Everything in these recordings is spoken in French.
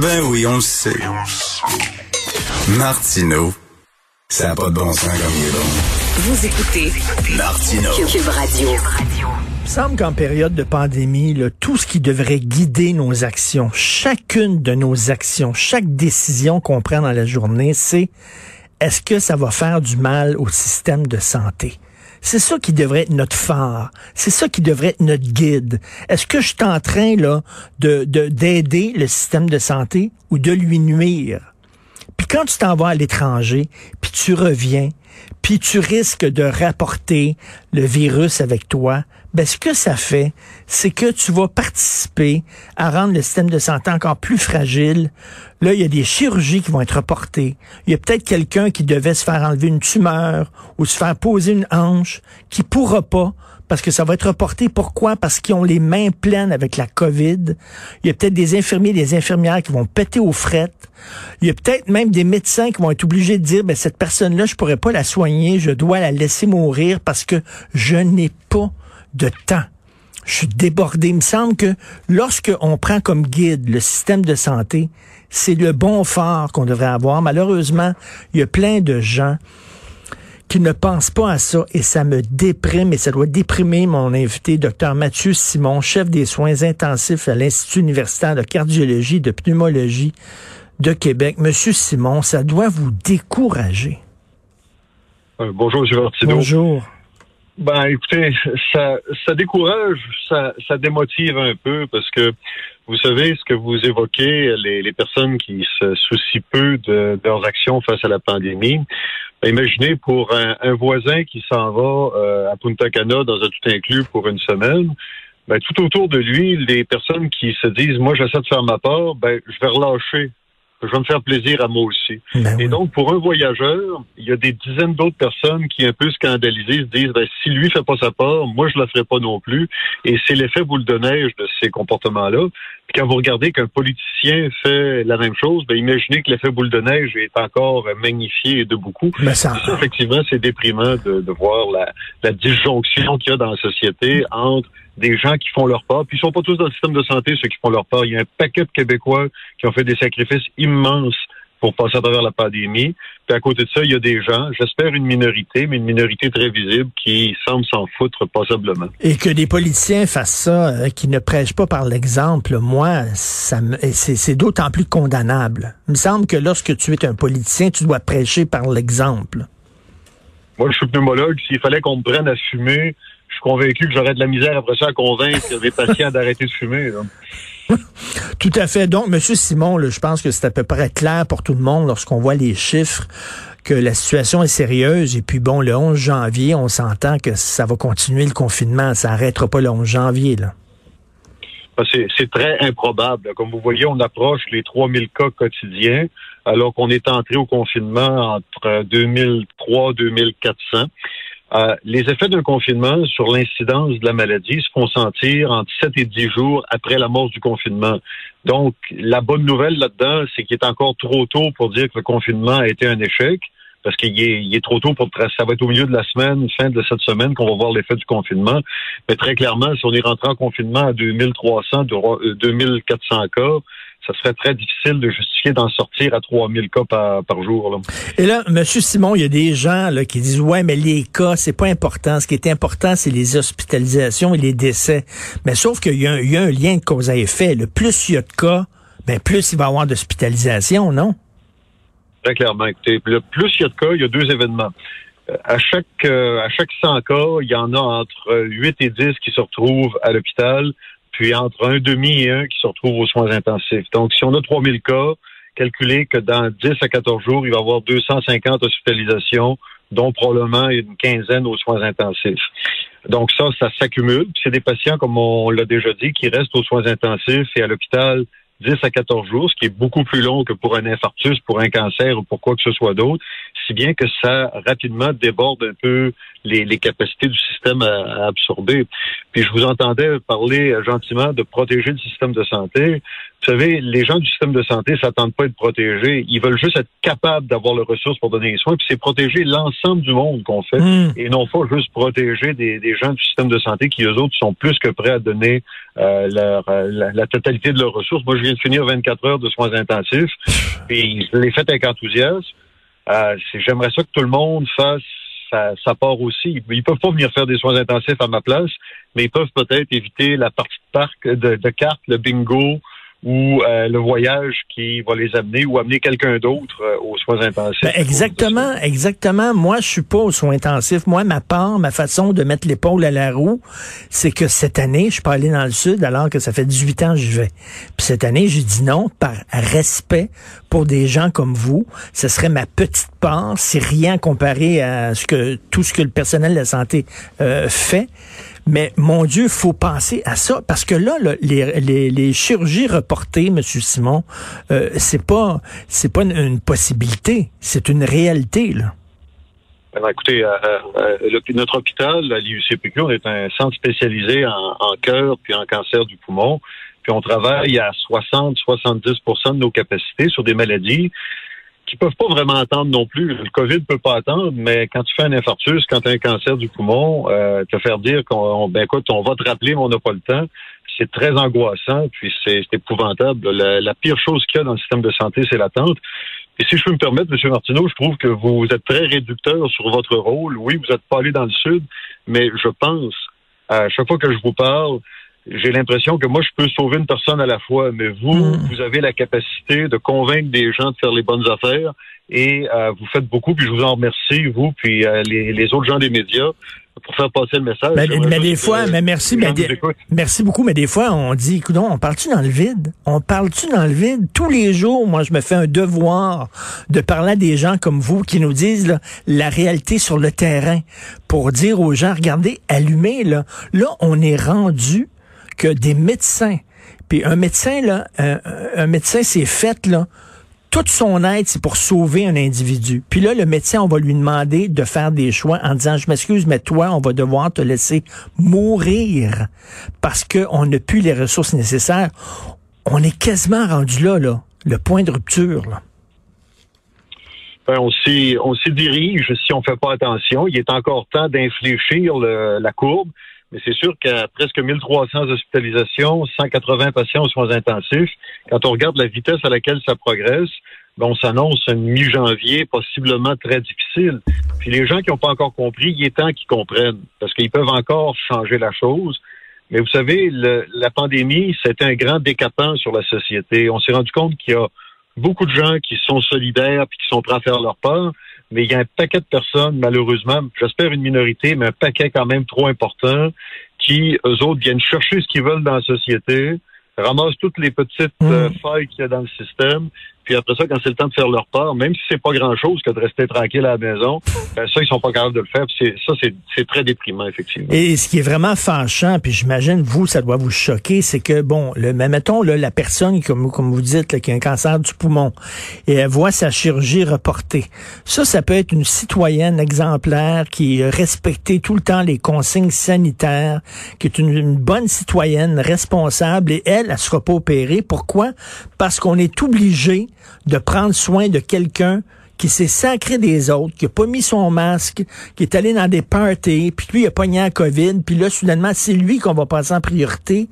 Ben oui, on le sait. Martineau, ça n'a pas de bon sens comme il est bon. Vous écoutez Martineau. Cube Radio. Il me semble qu'en période de pandémie, là, tout ce qui devrait guider nos actions, chacune de nos actions, chaque décision qu'on prend dans la journée, c'est est-ce que ça va faire du mal au système de santé? C'est ça qui devrait être notre phare. C'est ça qui devrait être notre guide. Est-ce que je suis en train là de d'aider le système de santé ou de lui nuire? Puis quand tu t'en vas à l'étranger, puis tu reviens, puis tu risques de rapporter le virus avec toi, ben ce que ça fait, c'est que tu vas participer à rendre le système de santé encore plus fragile. Là, il y a des chirurgies qui vont être reportées. Il y a peut-être quelqu'un qui devait se faire enlever une tumeur ou se faire poser une hanche qui pourra pas parce que ça va être reporté. Pourquoi? Parce qu'ils ont les mains pleines avec la COVID. Il y a peut-être des infirmiers, des infirmières qui vont péter aux frettes. Il y a peut-être même des médecins qui vont être obligés de dire, ben, cette personne-là, je pourrais pas la soigner, je dois la laisser mourir parce que je n'ai pas de temps. Je suis débordé. Il me semble que lorsque on prend comme guide le système de santé, c'est le bon phare qu'on devrait avoir. Malheureusement, il y a plein de gens qui ne pensent pas à ça et ça me déprime et ça doit déprimer mon invité, docteur Mathieu Simon, chef des soins intensifs à l'Institut universitaire de cardiologie et de pneumologie de Québec. Monsieur Simon, ça doit vous décourager. Euh, bonjour, M. Bonjour. Ben, écoutez, ça, ça décourage, ça, ça démotive un peu parce que vous savez ce que vous évoquez, les, les personnes qui se soucient peu de, leurs actions face à la pandémie. Ben, imaginez pour un, un voisin qui s'en va euh, à Punta Cana dans un tout inclus pour une semaine. Ben, tout autour de lui, les personnes qui se disent, moi, j'essaie de faire ma part, ben, je vais relâcher je vais me faire plaisir à moi aussi. Ben et donc, pour un voyageur, il y a des dizaines d'autres personnes qui, un peu scandalisées, se disent, ben, si lui fait pas sa part, moi, je la ferai pas non plus. Et c'est l'effet boule de neige de ces comportements-là. Quand vous regardez qu'un politicien fait la même chose, ben, imaginez que l'effet boule de neige est encore magnifié de beaucoup. Mais ça... effectivement, c'est déprimant de, de voir la, la disjonction qu'il y a dans la société entre des gens qui font leur part. Puis ils sont pas tous dans le système de santé, ceux qui font leur part. Il y a un paquet de Québécois qui ont fait des sacrifices immenses pour passer à travers la pandémie. Puis à côté de ça, il y a des gens, j'espère une minorité, mais une minorité très visible, qui semble s'en foutre passablement. Et que des politiciens fassent ça, euh, qui ne prêchent pas par l'exemple, moi, ça c'est d'autant plus condamnable. Il me semble que lorsque tu es un politicien, tu dois prêcher par l'exemple. Moi, je suis pneumologue. S'il fallait qu'on me prenne à fumer, je suis convaincu que j'aurais de la misère après ça à convaincre les patients d'arrêter de fumer. Tout à fait. Donc, Monsieur Simon, je pense que c'est à peu près clair pour tout le monde lorsqu'on voit les chiffres que la situation est sérieuse. Et puis bon, le 11 janvier, on s'entend que ça va continuer le confinement. Ça n'arrêtera pas le 11 janvier. Ben, c'est très improbable. Comme vous voyez, on approche les 3000 cas quotidiens, alors qu'on est entré au confinement entre 2003 2400. Euh, les effets d'un confinement sur l'incidence de la maladie se font sentir entre 7 et 10 jours après la mort du confinement. Donc, la bonne nouvelle là-dedans, c'est qu'il est encore trop tôt pour dire que le confinement a été un échec parce qu'il est, est trop tôt pour ça va être au milieu de la semaine, fin de cette semaine qu'on va voir l'effet du confinement. Mais très clairement, si on est rentré en confinement à 2300, 2400 cas, ça serait très difficile de justifier d'en sortir à 3000 cas par, par jour. Là. Et là, M. Simon, il y a des gens là, qui disent ouais, mais les cas, c'est pas important. Ce qui est important, c'est les hospitalisations et les décès. Mais sauf qu'il y, a un lien de cause à effet. Le plus il y a de cas, ben plus il va y avoir d'hospitalisation, non? Très clairement. Écoutez, le plus il y a de cas, il y a deux événements. Euh, à chaque euh, à chaque 100 cas, il y en a entre 8 et 10 qui se retrouvent à l'hôpital puis entre un demi et un qui se retrouvent aux soins intensifs. Donc, si on a 3000 cas, calculez que dans 10 à 14 jours, il va y avoir 250 hospitalisations, dont probablement une quinzaine aux soins intensifs. Donc ça, ça s'accumule. C'est des patients, comme on l'a déjà dit, qui restent aux soins intensifs et à l'hôpital 10 à 14 jours, ce qui est beaucoup plus long que pour un infarctus, pour un cancer ou pour quoi que ce soit d'autre, si bien que ça rapidement déborde un peu les, capacités du système à, absorber. Puis je vous entendais parler gentiment de protéger le système de santé. Vous savez, les gens du système de santé s'attendent pas à être protégés. Ils veulent juste être capables d'avoir les ressources pour donner les soins. Puis c'est protéger l'ensemble du monde qu'on fait Hmm. et non pas juste protéger des, des gens du système de santé qui, eux autres, sont plus que prêts à donner euh, leur, euh, la, la totalité de leurs ressources. Moi, je viens de finir 24 heures de soins intensifs. Puis je l'ai fait avec enthousiasme. Euh, J'aimerais ça que tout le monde fasse sa, sa part aussi. Ils peuvent pas venir faire des soins intensifs à ma place, mais ils peuvent peut-être éviter la partie de parc de, de cartes, le bingo ou euh, le voyage qui va les amener ou amener quelqu'un d'autre euh, aux soins intensifs. Ben, exactement, exactement. Moi, je suis pas aux soins intensifs. Moi, ma part, ma façon de mettre l'épaule à la roue, c'est que cette année, je suis pas allé dans le sud alors que ça fait 18 ans que j'y vais. Puis cette année, j'ai dit non par respect pour des gens comme vous. Ce serait ma petite part. C'est rien comparé à ce que tout ce que le personnel de la santé euh, fait. Mais mon Dieu, faut penser à ça parce que là, les, les, les chirurgies reportées, Monsieur Simon, euh, c'est pas c'est pas une, possibilité, c'est une réalité là. Écoutez, euh, euh, notre hôpital, l'IUCPQ, est un centre spécialisé en, en cœur puis en cancer du poumon. Puis on travaille à 60-70% de nos capacités sur des maladies qui peuvent pas vraiment attendre non plus. Le COVID peut pas attendre, mais quand tu fais un infarctus, quand tu as un cancer du poumon, euh, te faire dire qu'on ben écoute, on va te rappeler, mais on n'a pas le temps, c'est très angoissant, puis c'est épouvantable. La, la pire chose qu'il y a dans le système de santé, c'est l'attente. Et si je peux me permettre, M. Martineau, je trouve que vous êtes très réducteur sur votre rôle. Oui, vous n'êtes pas allé dans le Sud, mais je pense, à chaque fois que je vous parle, j'ai l'impression que moi, je peux sauver une personne à la fois, mais vous, Mm. vous avez la capacité de convaincre des gens de faire les bonnes affaires et euh, vous faites beaucoup, puis je vous en remercie, vous, puis euh, les, les autres gens des médias, pour faire passer le message. Mais, des fois, mais merci, mais des- merci beaucoup, mais des fois on dit, écoute, on parle-tu dans le vide? On parle-tu dans le vide? Tous les jours, moi, je me fais un devoir de parler à des gens comme vous qui nous disent là, la réalité sur le terrain pour dire aux gens, regardez, allumez là. Là, on est rendu que des médecins. Puis un médecin là, un, un médecin c'est fait là toute son aide, c'est pour sauver un individu. Puis là, le médecin, on va lui demander de faire des choix en disant, je m'excuse, mais toi, on va devoir te laisser mourir parce qu'on n'a plus les ressources nécessaires. On est quasiment rendu là, là, le point de rupture. Là. Ben, on s'y dirige si on fait pas attention. Il est encore temps d'infléchir la courbe, mais c'est sûr qu'à presque 1300 hospitalisations, 180 patients aux soins intensifs, quand on regarde la vitesse à laquelle ça progresse, ben, on s'annonce une mi-janvier possiblement très difficile. Puis les gens qui n'ont pas encore compris, il est temps qu'ils comprennent, parce qu'ils peuvent encore changer la chose. Mais vous savez, la pandémie, c'était un grand décapant sur la société. On s'est rendu compte qu'il y a beaucoup de gens qui sont solidaires puis qui sont prêts à faire leur part, mais il y a un paquet de personnes, malheureusement, j'espère une minorité, mais un paquet quand même trop important, qui, eux autres, viennent chercher ce qu'ils veulent dans la société, ramassent toutes les petites Mm. euh, failles qu'il y a dans le système, puis après ça, quand c'est le temps de faire leur part, même si c'est pas grand-chose que de rester tranquille à la maison, ben ça, ils sont pas capables de le faire. Puis ça, c'est très déprimant, effectivement. Et ce qui est vraiment fâchant, puis j'imagine, vous, ça doit vous choquer, c'est que, bon, le, mettons, là, la personne, comme, comme vous dites, là, qui a un cancer du poumon, et elle voit sa chirurgie reportée. Ça, ça peut être une citoyenne exemplaire qui a respecté tout le temps les consignes sanitaires, qui est une, une bonne citoyenne responsable, et elle, elle sera pas opérée. Pourquoi? Parce qu'on est obligé de prendre soin de quelqu'un qui s'est sacré des autres, qui a pas mis son masque, qui est allé dans des parties, puis lui, il a pogné la COVID, puis là, soudainement, c'est lui qu'on va passer en priorité,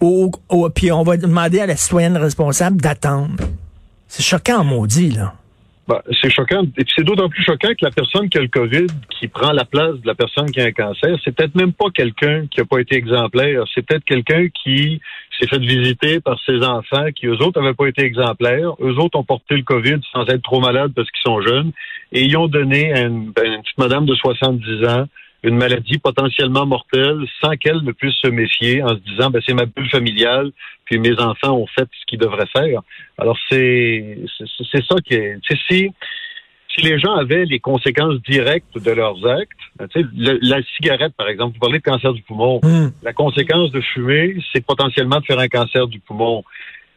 au, au- puis on va demander à la citoyenne responsable d'attendre. C'est choquant, maudit, là. Ben, c'est choquant. Et puis c'est d'autant plus choquant que la personne qui a le COVID, qui prend la place de la personne qui a un cancer, c'est peut-être même pas quelqu'un qui a pas été exemplaire. C'est peut-être quelqu'un qui s'est fait visiter par ses enfants, qui eux autres n'avaient pas été exemplaires. Eux autres ont porté le COVID sans être trop malades parce qu'ils sont jeunes. Et ils ont donné à une, ben, une petite madame de 70 ans une maladie potentiellement mortelle sans qu'elle ne puisse se méfier en se disant ben, c'est ma bulle familiale, puis mes enfants ont fait ce qu'ils devraient faire. Alors c'est c'est ça qui est. si les gens avaient les conséquences directes de leurs actes, ben, le- la cigarette, par exemple, vous parlez de cancer du poumon. Hum. La conséquence de fumer, c'est potentiellement de faire un cancer du poumon.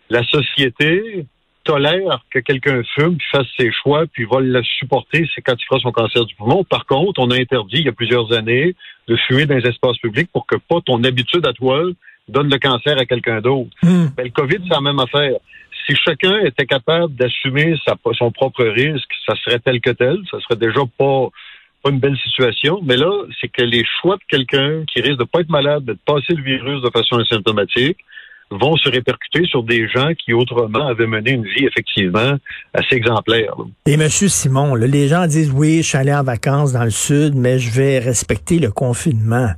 La société tolère que quelqu'un fume, puis fasse ses choix, puis va le supporter, c'est quand il fera son cancer du poumon. Par contre, on a interdit il y a plusieurs années de fumer dans les espaces publics pour que pas ton habitude à toi donne le cancer à quelqu'un d'autre. Hmm. Ben, le COVID, c'est la même affaire. Si chacun était capable d'assumer son propre risque, ça serait tel que tel. Ça serait déjà pas, pas une belle situation. Mais là, c'est que les choix de quelqu'un qui risque de pas être malade, de passer le virus de façon asymptomatique, vont se répercuter sur des gens qui autrement avaient mené une vie effectivement assez exemplaire. Et Monsieur Simon, là, les gens disent oui, je suis allé en vacances dans le sud, mais je vais respecter le confinement.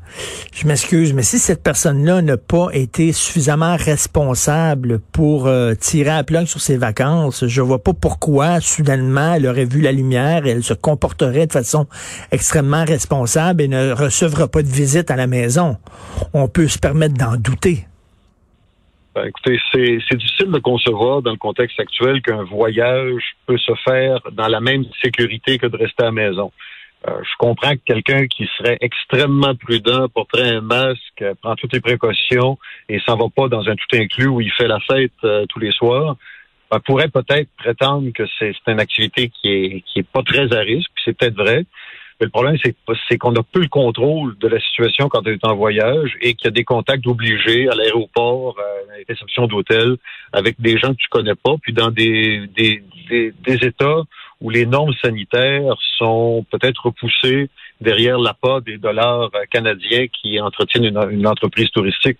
Je m'excuse, mais si cette personne-là n'a pas été suffisamment responsable pour euh, tirer à plug sur ses vacances, je vois pas pourquoi soudainement elle aurait vu la lumière et elle se comporterait de façon extrêmement responsable et ne recevra pas de visite à la maison. On peut se permettre d'en douter. Ben, écoutez, c'est difficile de concevoir dans le contexte actuel qu'un voyage peut se faire dans la même sécurité que de rester à la maison. Euh, je comprends que quelqu'un qui serait extrêmement prudent porterait un masque, prend toutes les précautions et s'en va pas dans un tout inclus où il fait la fête euh, tous les soirs. On pourrait peut-être prétendre que c'est une activité qui est, qui est pas très à risque, c'est peut-être vrai. Mais le problème, c'est qu'on n'a plus le contrôle de la situation quand on est en voyage et qu'il y a des contacts obligés à l'aéroport, euh, à la réception d'hôtel, avec des gens que tu connais pas, puis dans des, des, des, des États où les normes sanitaires sont peut-être repoussées derrière l'appât des dollars canadiens qui entretiennent une, entreprise touristique.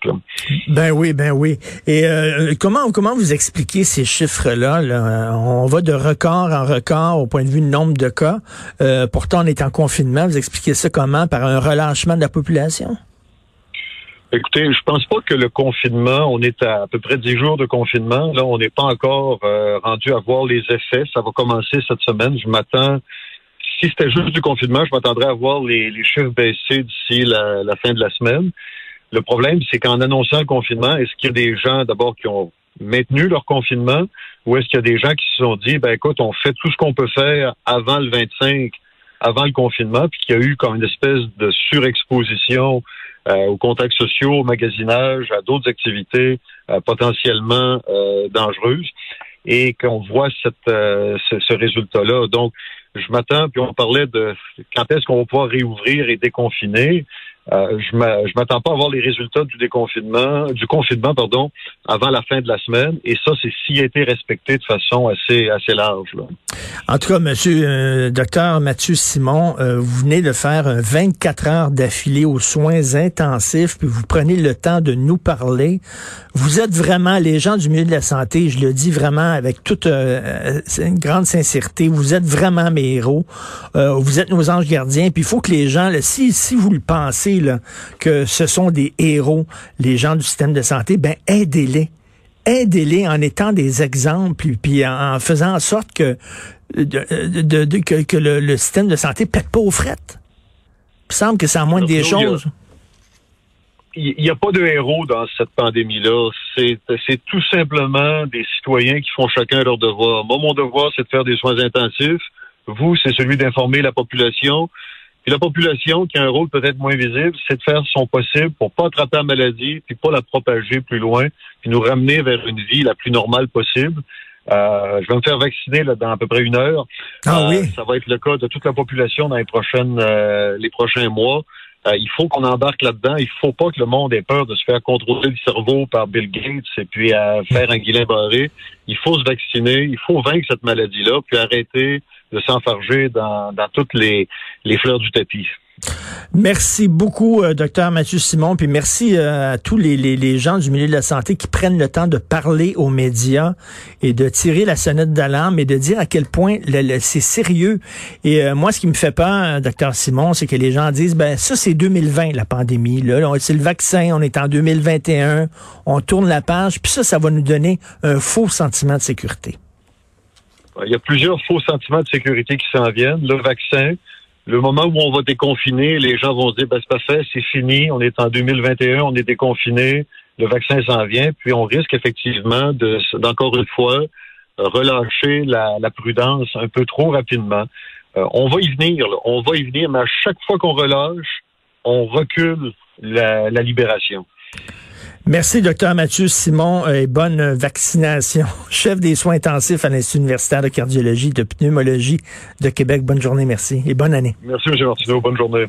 Ben oui, ben oui. Et euh, comment comment vous expliquez ces chiffres-là? Là? On va de record en record au point de vue du nombre de cas. Euh, pourtant, on est en confinement. Vous expliquez ça comment? Par un relâchement de la population? Écoutez, je pense pas que le confinement, on est à à peu près dix jours de confinement. Là, on n'est pas encore euh, rendu à voir les effets. Ça va commencer cette semaine. Je m'attends si c'était juste du confinement, je m'attendrais à voir les, chiffres baisser d'ici la, fin de la semaine. Le problème, c'est qu'en annonçant le confinement, est-ce qu'il y a des gens d'abord qui ont maintenu leur confinement ou est-ce qu'il y a des gens qui se sont dit, ben écoute, on fait tout ce qu'on peut faire avant le 25, avant le confinement, puis qu'il y a eu comme une espèce de surexposition euh, aux contacts sociaux, au magasinage, à d'autres activités euh, potentiellement euh, dangereuses et qu'on voit cette, ce, ce résultat-là. Donc, je m'attends, puis on parlait de quand est-ce qu'on va pouvoir réouvrir et déconfiner. Euh, je ne m'attends pas à voir les résultats du déconfinement, du confinement, pardon, avant la fin de la semaine. Et ça, c'est s'il a été respecté de façon assez, assez large. En tout cas, Monsieur euh, Docteur Mathieu Simon, euh, vous venez de faire 24 heures d'affilée aux soins intensifs, puis vous prenez le temps de nous parler. Vous êtes vraiment les gens du milieu de la santé, je le dis vraiment avec toute euh, une grande sincérité. Vous êtes vraiment mes héros. vous êtes nos anges gardiens. Puis il faut que les gens, si si vous le pensez que ce sont des héros, les gens du système de santé, ben aidez-les. Aidez-les en étant des exemples, puis en faisant en sorte que, que, le, système de santé pète pas aux frettes. Il semble que c'est en moins des choses. Il n'y a pas de héros dans cette pandémie-là. C'est tout simplement des citoyens qui font chacun leur devoir. Moi, mon devoir, c'est de faire des soins intensifs. Vous, c'est celui d'informer la population. Et la population, qui a un rôle peut-être moins visible, c'est de faire son possible pour pas attraper la maladie, puis pas la propager plus loin, puis nous ramener vers une vie la plus normale possible. Euh, je vais me faire vacciner là, dans à peu près une heure. Ah oui. Euh, ça va être le cas de toute la population dans les prochaines euh, les prochains mois. il faut qu'on embarque là-dedans. Il faut pas que le monde ait peur de se faire contrôler le cerveau par Bill Gates et puis à faire un guilin barré. Il faut se vacciner. Il faut vaincre cette maladie-là, puis arrêter de s'enfarger dans, dans toutes les, les fleurs du tapis. Merci beaucoup, euh, docteur Mathieu Simon, puis merci euh, à tous les, les, gens du milieu de la santé qui prennent le temps de parler aux médias et de tirer la sonnette d'alarme et de dire à quel point c'est sérieux. Et euh, moi, ce qui me fait peur, docteur Simon, c'est que les gens disent, ben ça, c'est 2020, la pandémie. Là, c'est le vaccin, on est en 2021, on tourne la page, puis ça, ça va nous donner un faux sentiment de sécurité. Il y a plusieurs faux sentiments de sécurité qui s'en viennent. Le vaccin, le moment où on va déconfiner, les gens vont se dire, ben, c'est fait, c'est fini, on est en 2021, on est déconfiné, le vaccin s'en vient, puis on risque effectivement de, d'encore une fois, relâcher la, prudence un peu trop rapidement. Euh, on va y venir, on va y venir, mais à chaque fois qu'on relâche, on recule la, la libération. Merci, docteur Mathieu Simon, euh, et bonne vaccination. Chef des soins intensifs à l'Institut universitaire de cardiologie et de pneumologie de Québec. Bonne journée, merci, et bonne année. Merci, M. Martineau. Bonne journée.